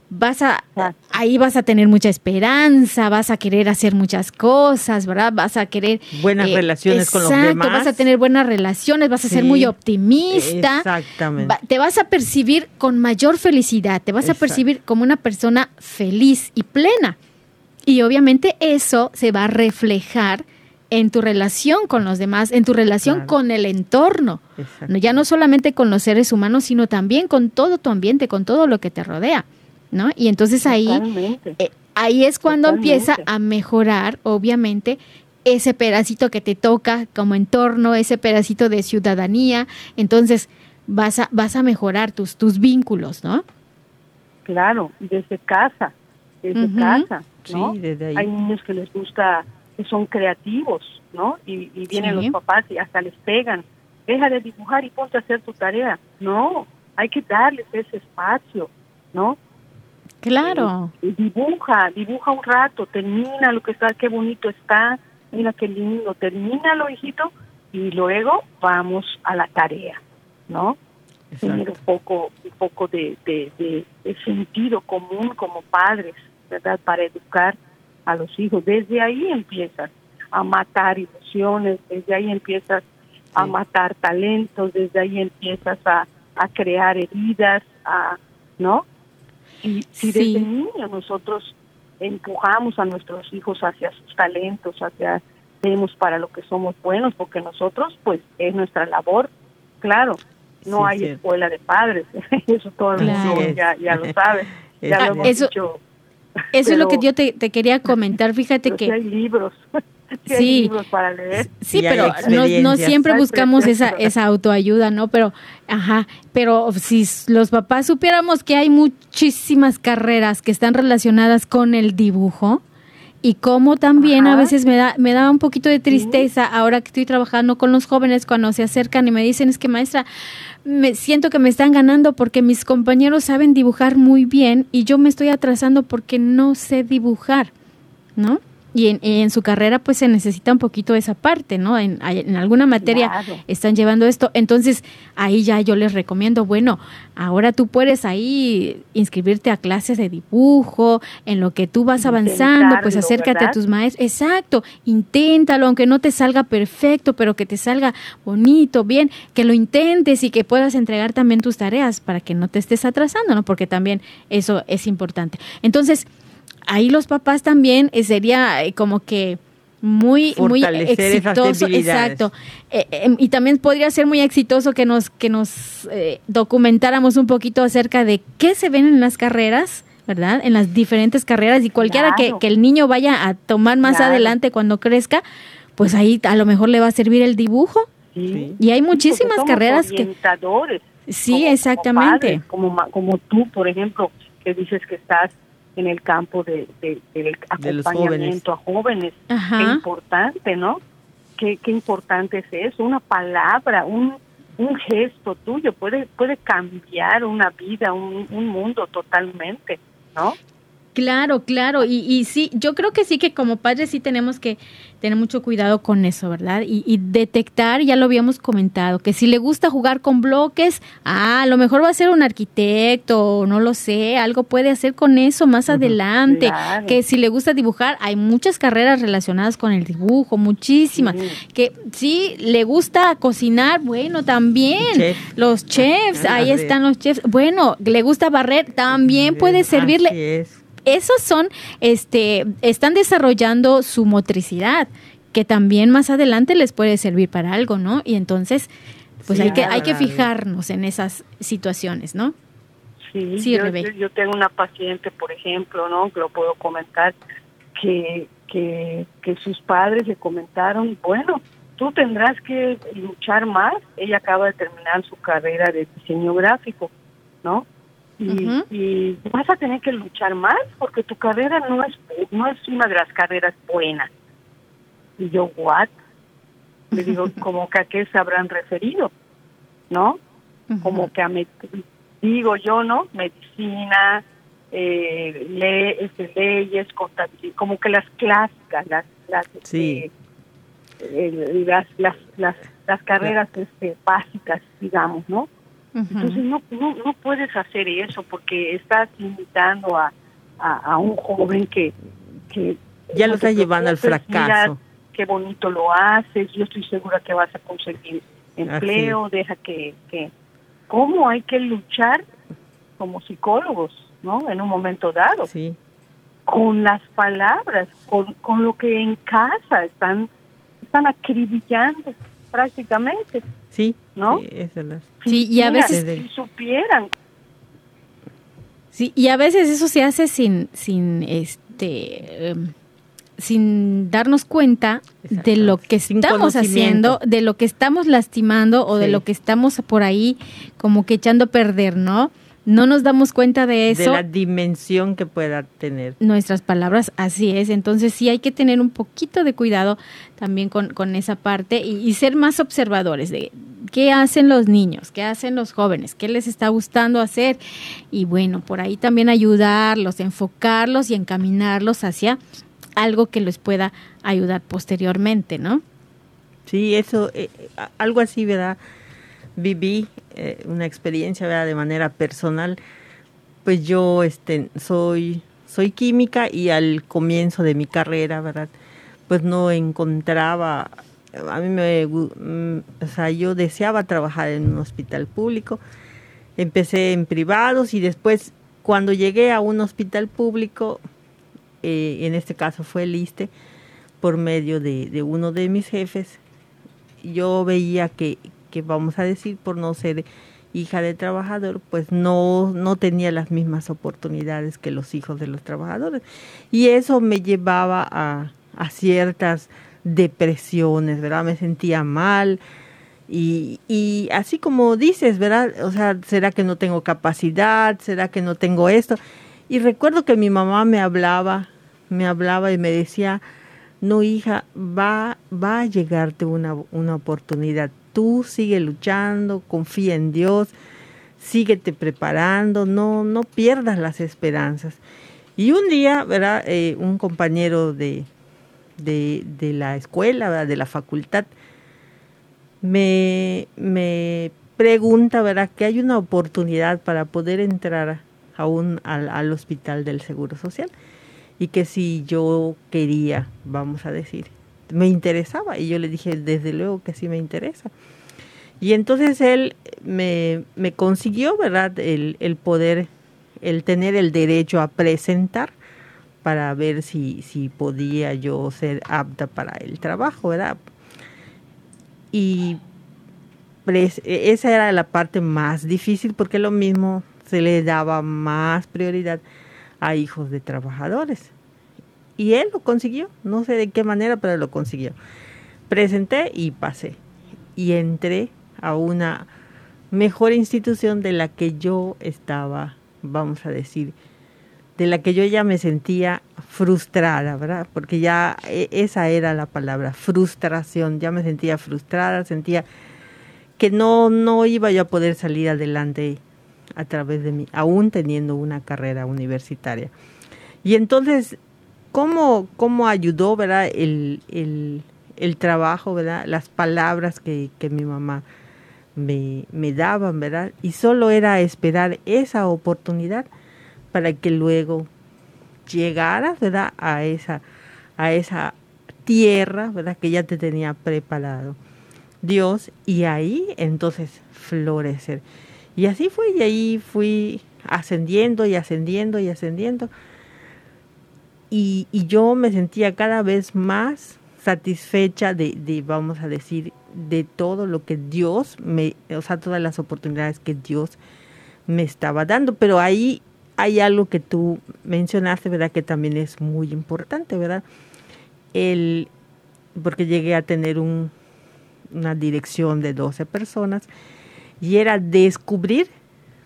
Vas a, ahí vas a tener mucha esperanza, vas a querer hacer muchas cosas, ¿verdad? Vas a querer... Buenas eh, relaciones con los demás. vas a tener buenas relaciones, vas a ser muy optimista. Exactamente. te vas a percibir con mayor felicidad, te vas a percibir como una persona feliz y plena. Y obviamente eso se va a reflejar en tu relación con los demás, en tu relación con el entorno. Ya no solamente con los seres humanos, sino también con todo tu ambiente, con todo lo que te rodea. ¿No? Y entonces ahí, eh, ahí es cuando empieza a mejorar, obviamente, ese pedacito que te toca como entorno, ese pedacito de ciudadanía. Entonces vas a, vas a mejorar tus, tus vínculos, ¿no? Claro, desde casa, desde casa. Hay niños que les gusta, que son creativos, ¿no? Y, vienen los papás y hasta les pegan. Deja de dibujar y ponte a hacer tu tarea. No, hay que darles ese espacio, ¿no? Claro. Eh, dibuja, dibuja un rato, termina lo que está, qué bonito está, mira qué lindo, termínalo, hijito, y luego vamos a la tarea, ¿no? Tener un poco, un poco de, de sentido común como padres, ¿verdad? Para educar a los hijos. Desde ahí empiezas a matar ilusiones, desde ahí empiezas a matar talentos, desde ahí empiezas a, a crear heridas, a, ¿no? Y si desde niños nosotros empujamos a nuestros hijos hacia sus talentos, hacia vemos para lo que somos buenos, porque nosotros, pues, es nuestra labor, claro, no hay escuela de padres, (laughs) eso todo el mundo ya, ya lo sabe, ya lo hemos dicho. eso es lo que yo te, quería comentar. Fíjate que... hay libros. Sí, hay libros para leer. Sí, pero no, no, siempre buscamos esa, esa autoayuda, ¿no? Pero, ajá, pero si los papás supiéramos que hay muchísimas carreras que están relacionadas con el dibujo, y cómo también a veces me da, me da un poquito de tristeza ahora que estoy trabajando con los jóvenes cuando se acercan y me dicen es que maestra, me siento que me están ganando porque mis compañeros saben dibujar muy bien y yo me estoy atrasando porque no sé dibujar, ¿no? Y en, en, su carrera pues se necesita un poquito esa parte, ¿no? En, en alguna materia están llevando esto, entonces ahí ya yo les recomiendo, bueno, ahora tú puedes ahí inscribirte a clases de dibujo, en lo que tú vas avanzando, pues acércate a tus maestros, exacto, inténtalo, aunque no te salga perfecto, pero que te salga bonito, bien, que lo intentes y que puedas entregar también tus tareas para que no te estés atrasando, ¿no? Porque también eso es importante. Entonces, ahí los papás también eh, sería eh, como que muy muy exitoso exacto. Eh, em, y también podría ser muy exitoso que nos que nos documentáramos un poquito acerca de qué se ven en las carreras verdad en las diferentes carreras y cualquiera que, el niño vaya a tomar más adelante cuando crezca pues ahí a lo mejor le va a servir el dibujo. Y hay muchísimas carreras orientadores, que sí exactamente. como, como tú por ejemplo que dices que estás en el campo de, del acompañamiento a jóvenes. Qué importante, ¿no? Qué, qué importante es eso, una palabra, un, un gesto tuyo puede, puede cambiar una vida, un, un mundo totalmente, ¿no? Claro, claro, y, y sí, yo creo que sí que como padres sí tenemos que tener mucho cuidado con eso, ¿verdad? Y, detectar, ya lo habíamos comentado, que si le gusta jugar con bloques, ah, a lo mejor va a ser un arquitecto, no lo sé, algo puede hacer con eso más adelante. Que si le gusta dibujar, hay muchas carreras relacionadas con el dibujo, muchísimas. Que si le gusta cocinar, bueno, también. Los chefs, ahí están los chefs. Bueno, le gusta barrer, también puede servirle esos son, este, están desarrollando su motricidad, que también más adelante les puede servir para algo, ¿no? Y entonces, pues hay que, hay que fijarnos en esas situaciones, ¿no? Sí, yo, yo, tengo una paciente, por ejemplo, ¿no? Que lo puedo comentar, que, que, que sus padres le comentaron, bueno, tú tendrás que luchar más. Ella acaba de terminar su carrera de diseño gráfico, ¿no? Y, vas a tener que luchar más porque tu carrera no es no es una de las carreras buenas. Y yo, ¿what? Le digo, (laughs) como que a qué se habrán referido, ¿no? Como que a, me, digo yo, ¿no? Medicina, eh, le, este, leyes, contabilidad, como que las clásicas, las, las, este, eh, las, las, las, las, carreras este, básicas, digamos, ¿no? Entonces no, no, no puedes hacer eso porque estás invitando a, a, un joven que, que ya lo está llevando al fracaso. qué bonito lo haces, yo estoy segura que vas a conseguir empleo, deja que, que... ¿Cómo hay que luchar como psicólogos, ¿no? En un momento dado. Sí. Con las palabras, con, con lo que en casa están, están acribillando prácticamente. Sí, ¿no? Sí, y a veces si supieran. Sí, y a veces eso se hace sin sin este em, sin darnos cuenta de lo que estamos haciendo, de lo que estamos lastimando o de lo que estamos por ahí como que echando a perder, ¿no? No nos damos cuenta de eso. De la dimensión que pueda tener. Nuestras palabras, así es. Entonces sí hay que tener un poquito de cuidado también con, con esa parte y, ser más observadores de qué hacen los niños, qué hacen los jóvenes, qué les está gustando hacer. Y bueno, por ahí también ayudarlos, enfocarlos y encaminarlos hacia algo que les pueda ayudar posteriormente, ¿no? Sí, eso, eh, algo así, ¿verdad? Viví eh, una experiencia ¿verdad? de manera personal, pues yo este, soy, soy química y al comienzo de mi carrera, ¿verdad? Pues no encontraba, a mí me, mm, o sea, yo deseaba trabajar en un hospital público, empecé en privados y después cuando llegué a un hospital público, eh, en este caso fue el ISTE, por medio de, de uno de mis jefes, yo veía que, que vamos a decir por no ser hija de trabajador, pues no, no tenía las mismas oportunidades que los hijos de los trabajadores. Y eso me llevaba a, a ciertas depresiones, ¿verdad? Me sentía mal. Y, y así como dices, ¿verdad? O sea, ¿será que no tengo capacidad? ¿Será que no tengo esto? Y recuerdo que mi mamá me hablaba, me hablaba y me decía, no hija, va, va a llegarte una, una oportunidad tú sigue luchando, confía en Dios, síguete preparando, no, no pierdas las esperanzas. Y un día, ¿verdad? Eh, un compañero de, de, la escuela, de la facultad, me, me pregunta, ¿verdad? Que hay una oportunidad para poder entrar aún al, al hospital del Seguro Social y que si yo quería, vamos a decir, me interesaba y yo le dije, desde luego que sí me interesa. Y entonces él me, me consiguió, ¿verdad?, el, el, poder, el tener el derecho a presentar para ver si, si podía yo ser apta para el trabajo, ¿verdad? Y esa era la parte más difícil porque lo mismo se le daba más prioridad a hijos de trabajadores. Y él lo consiguió, no sé de qué manera, pero lo consiguió. Presenté y pasé. Y entré a una mejor institución de la que yo estaba, vamos a decir, de la que yo ya me sentía frustrada, ¿verdad? Porque ya e, esa era la palabra, frustración. Ya me sentía frustrada, sentía que no, no iba yo a poder salir adelante a través de mí, aún teniendo una carrera universitaria. Y entonces, ¿cómo, cómo ayudó, verdad, el, el, el trabajo, verdad, las palabras que, que mi mamá me, me daban, verdad? Y solo era esperar esa oportunidad para que luego llegara, ¿verdad? A esa, a esa tierra, ¿verdad? Que ya te tenía preparado Dios y ahí entonces florecer. Y así fue, y ahí fui ascendiendo y ascendiendo y ascendiendo. Y, y yo me sentía cada vez más satisfecha de, de, vamos a decir, de todo lo que Dios me, o sea, todas las oportunidades que Dios me estaba dando. Pero ahí hay algo que tú mencionaste, ¿verdad? Que también es muy importante, ¿verdad? El, porque llegué a tener un, una dirección de 12 personas y era descubrir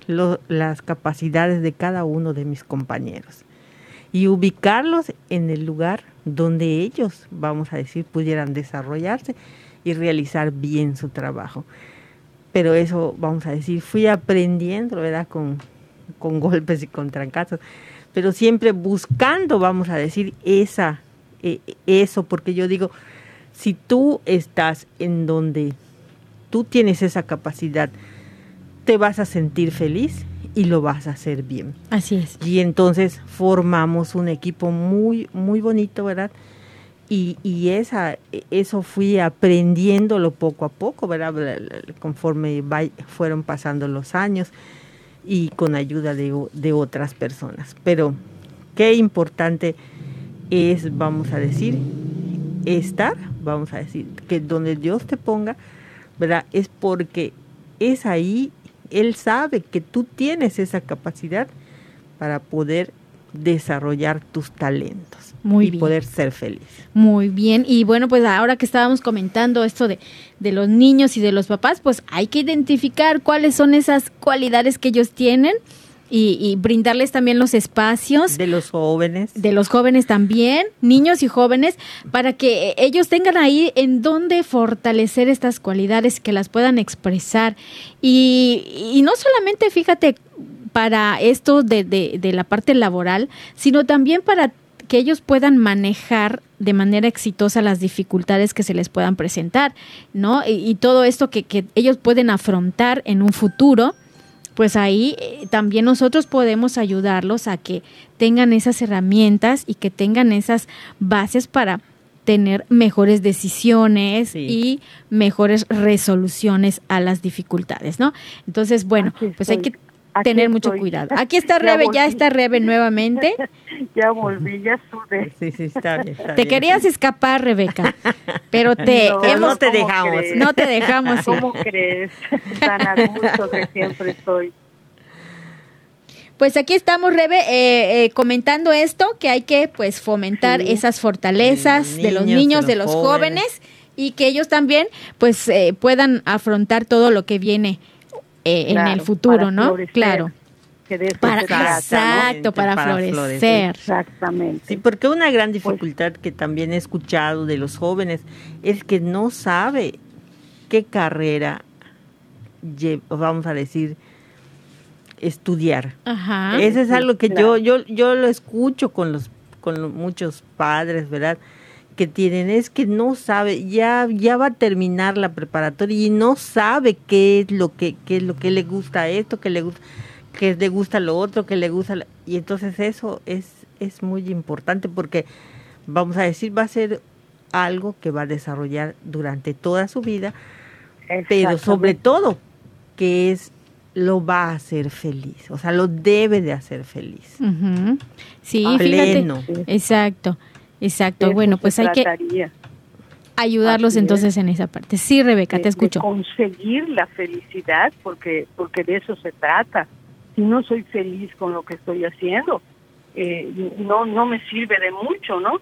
las capacidades de cada uno de mis compañeros y ubicarlos en el lugar donde ellos, vamos a decir, pudieran desarrollarse y realizar bien su trabajo. Pero eso, vamos a decir, fui aprendiendo, ¿verdad? Con, con (laughs) golpes y con trancazos, pero siempre buscando, vamos a decir, esa, eh, eso, porque yo digo, si tú estás en donde tú tienes esa capacidad, te vas a sentir feliz y lo vas a hacer bien. Así es. Y entonces formamos un equipo muy, muy bonito, ¿verdad? Y, y esa, eso fui aprendiéndolo poco a poco, ¿verdad? Conforme fueron pasando los años y con ayuda de, de otras personas. Pero qué importante es, vamos a decir, estar, vamos a decir, que donde Dios te ponga, ¿verdad? Es porque es ahí, Él sabe que tú tienes esa capacidad para poder desarrollar tus talentos Muy y bien. poder ser feliz. Muy bien, y bueno, pues ahora que estábamos comentando esto de, de los niños y de los papás, pues hay que identificar cuáles son esas cualidades que ellos tienen y, y, brindarles también los espacios. De los jóvenes. De los jóvenes también, niños y jóvenes, para que ellos tengan ahí en dónde fortalecer estas cualidades, que las puedan expresar. Y, y no solamente, fíjate, para esto de, de, de la parte laboral, sino también para que ellos puedan manejar de manera exitosa las dificultades que se les puedan presentar, ¿no? Y, y todo esto que, que ellos pueden afrontar en un futuro pues ahí eh, también nosotros podemos ayudarlos a que tengan esas herramientas y que tengan esas bases para tener mejores decisiones sí. y mejores resoluciones a las dificultades, ¿no? Entonces, bueno, pues hay que Aquí tener mucho estoy. cuidado. Aquí (laughs) está Rebe, ya, ya está Rebe nuevamente. (laughs) ya volví, ya sudé. Sí, sí, está bien. Está te bien. querías escapar, Rebeca, pero te (laughs) No, hemos, no te ¿cómo dejamos. crees? no te dejamos. ¿Cómo crees? Tan a gusto que siempre estoy. Pues aquí estamos, Rebe, eh, eh, comentando esto, que hay que pues fomentar Sí. esas fortalezas De de los niños, de los jóvenes. jóvenes. y que ellos también pues eh, puedan afrontar todo lo que viene eh, en el futuro, para ¿no? florecer, Claro. Que de eso Para, se trata, ¿no? exacto, para, Para florecer. florecer. Exactamente. Sí, porque una gran Pues dificultad que también he escuchado de los jóvenes es que no sabe qué carrera, vamos a decir, estudiar. Ajá. Eso es algo que claro. yo, yo, yo lo escucho con los, con muchos padres, ¿verdad? Que tienen es que no sabe, ya, ya va a terminar la preparatoria y no sabe qué es lo que, qué es lo que le gusta esto, que le gusta, que le gusta lo otro, que le gusta, y entonces eso es, es muy importante porque vamos a decir, va a ser algo que va a desarrollar durante toda su vida, pero sobre todo que es lo va a hacer feliz, o sea, lo debe de hacer feliz. Sí, fíjate. Exacto, exacto. bueno, pues hay que ayudarlos entonces en esa parte. Sí, Rebeca, te escucho. conseguir la felicidad, porque porque de eso se trata. Si no soy feliz con lo que estoy haciendo, eh, no no me sirve de mucho, ¿no?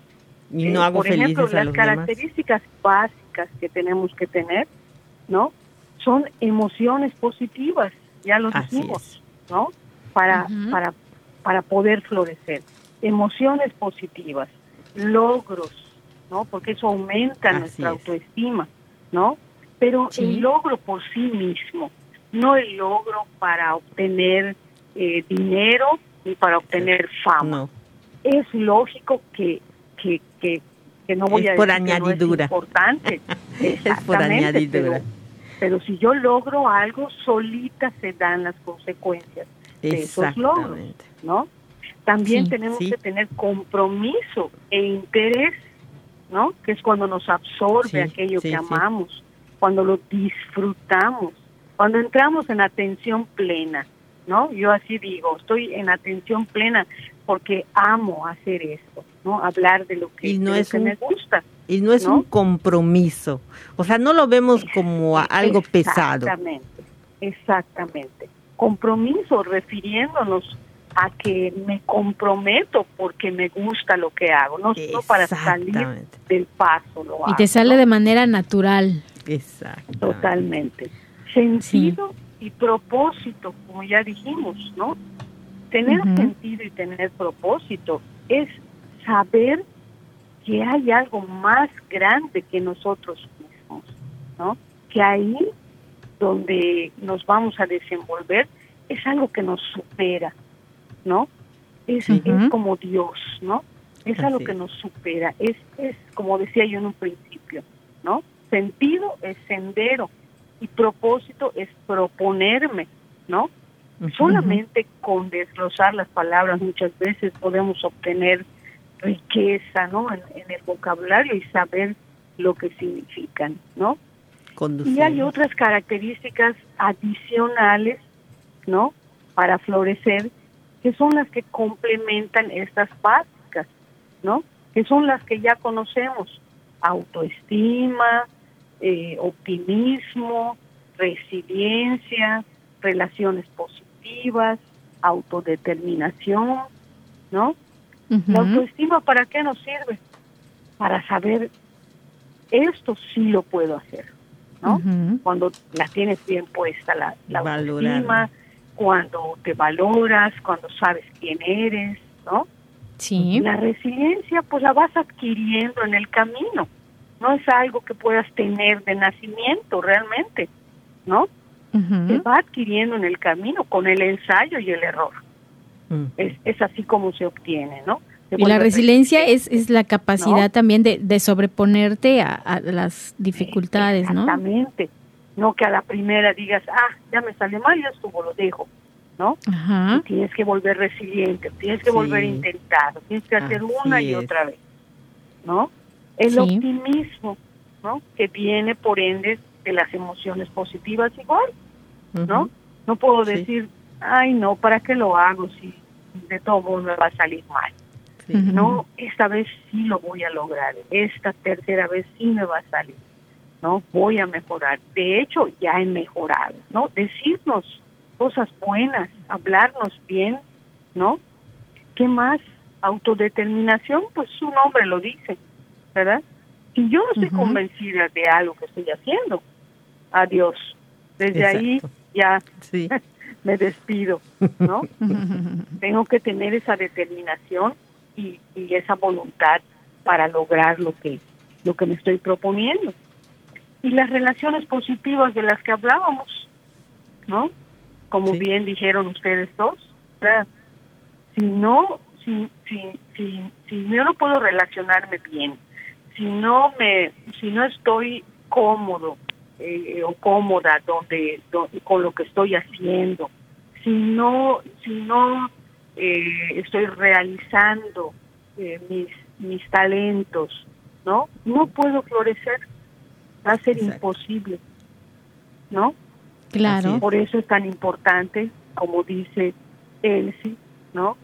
Y no eh, hago por ejemplo, las características básicas que tenemos que tener, ¿no? Son emociones positivas, ya lo dijimos, ¿no? Para, para, para poder florecer. Emociones positivas, logros, ¿no? Porque eso aumenta nuestra autoestima, ¿no? Pero el logro por sí mismo, no el logro para obtener eh, dinero ni para obtener fama. Es lógico que que, que, que no voy a por añadidura. es importante. (laughs) es por añadidura. Pero, si yo logro algo, solita se dan las consecuencias de esos logros, ¿no? También tenemos que tener compromiso e interés, ¿no? Que es cuando nos absorbe aquello que amamos, cuando lo disfrutamos, cuando entramos en atención plena, ¿no? Yo así digo, estoy en atención plena porque amo hacer esto, ¿no? Hablar de lo que, me gusta. Y no es un compromiso, o sea, no lo vemos como algo pesado. Exactamente, exactamente. Compromiso refiriéndonos a que me comprometo porque me gusta lo que hago, no solo para salir del paso. Lo y te sale de manera natural. Exacto. Totalmente. Sentido y propósito, como ya dijimos, ¿no? Tener sentido y tener propósito es saber que hay algo más grande que nosotros mismos, ¿no? Que ahí donde nos vamos a desenvolver es algo que nos supera, ¿no? Es, como Dios, ¿no? Es algo que nos supera, es, es como decía yo en un principio, ¿no? Sentido es sendero y propósito es proponerme, ¿no? Solamente con desglosar las palabras muchas veces podemos obtener riqueza, ¿no? En, el vocabulario y saber lo que significan, ¿no? Y hay otras características adicionales, ¿no? Para florecer, que son las que complementan estas básicas, ¿no? Que son las que ya conocemos, autoestima, eh, optimismo, resiliencia, relaciones positivas autodeterminación, ¿no? La autoestima, ¿para qué nos sirve? Para saber, esto sí lo puedo hacer, ¿no? Cuando la tienes bien puesta la, la autoestima, cuando te valoras, cuando sabes quién eres, ¿no? Sí. La resiliencia, pues la vas adquiriendo en el camino. No es algo que puedas tener de nacimiento realmente, ¿no? se va adquiriendo en el camino con el ensayo y el error. Mm. es, así como se obtiene, ¿no? y la resiliencia es, es la capacidad también de, de sobreponerte a, las dificultades, ¿no? Exactamente. No que a la primera digas, ah, ya me sale mal, ya estuvo, lo dejo, ¿no? Tienes que volver resiliente, tienes que volver a intentar, tienes que hacer una y otra vez, ¿no? El optimismo, ¿no? Que viene por ende de las emociones positivas igual. ¿no? No puedo decir, ay, no, ¿para qué lo hago si de todo me va a salir mal? No, esta vez sí lo voy a lograr, esta tercera vez sí me va a salir, ¿no? Voy a mejorar. De hecho, ya he mejorado, ¿no? Decirnos cosas buenas, hablarnos bien, ¿no? ¿Qué más? Autodeterminación, pues su nombre lo dice, ¿verdad? Si yo no estoy convencida de algo que estoy haciendo, adiós. Desde ahí ya (laughs) me despido, ¿no? (laughs) Tengo que tener esa determinación y, esa voluntad para lograr lo que lo que me estoy proponiendo. Y las relaciones positivas de las que hablábamos, ¿no? Como bien dijeron ustedes dos, si no, si, si, si, si yo no puedo relacionarme bien, si no me, si no estoy cómodo eh, o cómoda donde, con lo que estoy haciendo, si no, si no eh, estoy realizando eh, mis, mis talentos, ¿no? No puedo florecer, va a ser imposible, ¿no? Claro. Por eso es tan importante, como dice Elsie, ¿no?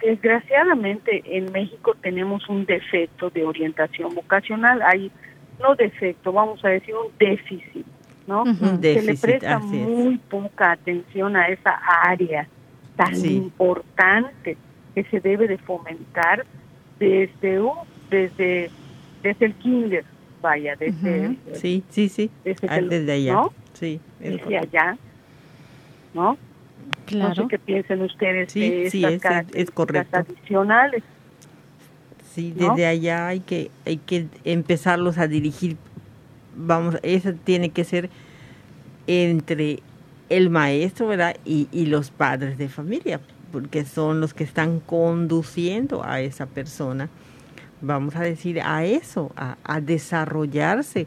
Desgraciadamente en México tenemos un defecto de orientación vocacional, hay no defecto, vamos a decir un déficit, ¿no? Se le presta muy poca atención a esa área tan importante que se debe de fomentar desde desde desde el kinder, vaya, desde sí, sí, sí, desde, ah, allá, sí, desde allá, ¿no? Claro. No sé qué piensen ustedes sí, de sí, es, es correcto. adicionales. Sí, desde allá hay que hay que empezarlos a dirigir. Vamos, eso tiene que ser entre el maestro, ¿verdad? Y, y los padres de familia, porque son los que están conduciendo a esa persona, vamos a decir, a eso, a, a desarrollarse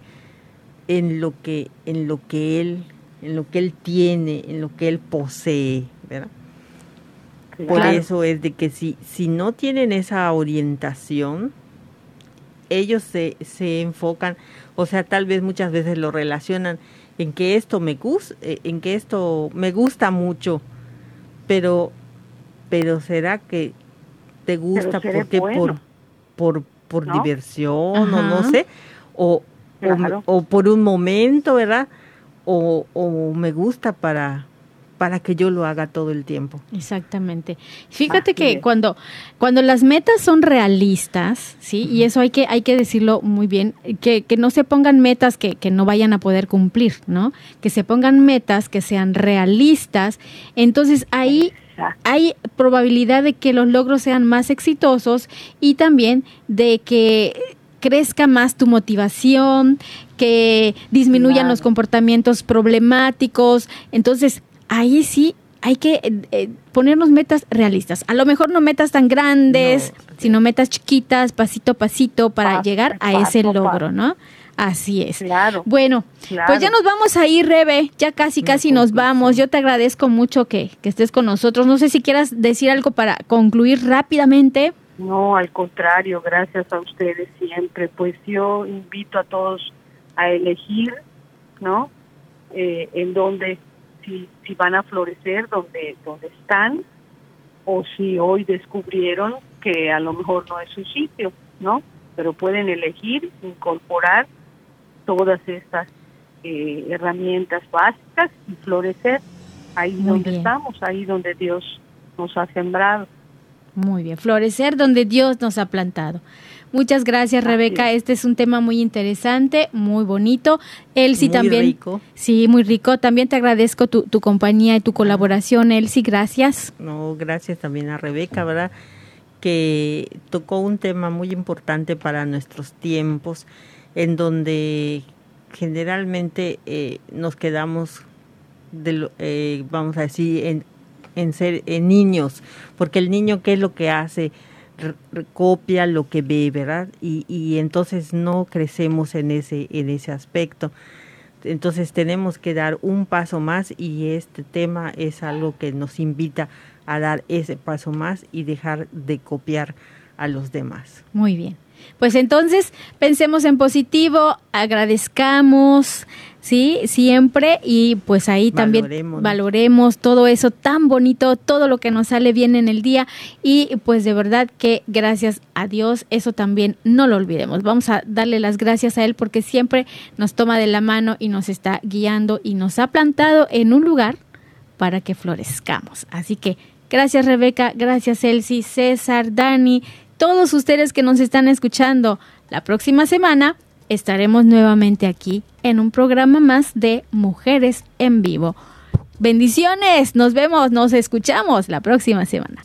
en lo que, en lo que él en lo que él tiene, en lo que él posee, ¿verdad? Por eso es de que si, si no tienen esa orientación, ellos se, se enfocan, o sea, tal vez muchas veces lo relacionan en que esto me gusta, eh, en que esto me gusta mucho, pero, pero será que te gusta porque por, por, por diversión o no sé, o, o por un momento, ¿verdad? o, o me gusta para, para que yo lo haga todo el tiempo. Exactamente. Fíjate que cuando, cuando las metas son realistas, ¿sí? Y eso hay que, hay que decirlo muy bien, que, que no se pongan metas que, que, no vayan a poder cumplir, ¿no? Que se pongan metas que sean realistas. Entonces ahí hay probabilidad de que los logros sean más exitosos y también de que crezca más tu motivación, que disminuyan los comportamientos problemáticos. Entonces, ahí sí hay que eh, eh, ponernos metas realistas. A lo mejor no metas tan grandes, sino metas chiquitas, pasito a pasito, para llegar a ese logro, ¿no? Así es. Claro. Bueno, pues ya nos vamos a ir, Rebe. Ya casi, casi nos vamos. Yo te agradezco mucho que, que estés con nosotros. No sé si quieras decir algo para concluir rápidamente. No, al contrario, gracias a ustedes siempre. Pues yo invito a todos a elegir, ¿no? Eh, en donde, si, si van a florecer, donde, donde están, o si hoy descubrieron que a lo mejor no es su sitio, ¿no? Pero pueden elegir, incorporar todas estas eh, herramientas básicas y florecer ahí donde estamos, ahí donde Dios nos ha sembrado. Muy bien, florecer donde Dios nos ha plantado. Muchas gracias, Rebeca. Este es un tema muy interesante, muy bonito. Elsie muy también. Rico. Sí, muy rico. También te agradezco tu, tu compañía y tu colaboración, Elsie. Gracias. No, gracias también a Rebeca, ¿verdad? Que tocó un tema muy importante para nuestros tiempos, en donde generalmente eh, nos quedamos, de, eh, vamos a decir, en, en ser en niños, porque el niño, ¿qué es lo que hace? copia lo que ve, ¿verdad? Y, y entonces no crecemos en ese, en ese aspecto. Entonces tenemos que dar un paso más y este tema es algo que nos invita a dar ese paso más y dejar de copiar a los demás. Muy bien. Pues entonces pensemos en positivo, agradezcamos, ¿sí? Siempre y pues ahí también valoremos todo eso tan bonito, todo lo que nos sale bien en el día y pues de verdad que gracias a Dios eso también no lo olvidemos. Vamos a darle las gracias a Él porque siempre nos toma de la mano y nos está guiando y nos ha plantado en un lugar para que florezcamos. Así que gracias Rebeca, gracias Elsie, César, Dani, todos ustedes que nos están escuchando. La próxima semana estaremos nuevamente aquí en un programa más de Mujeres en Vivo. Bendiciones, nos vemos, nos escuchamos la próxima semana.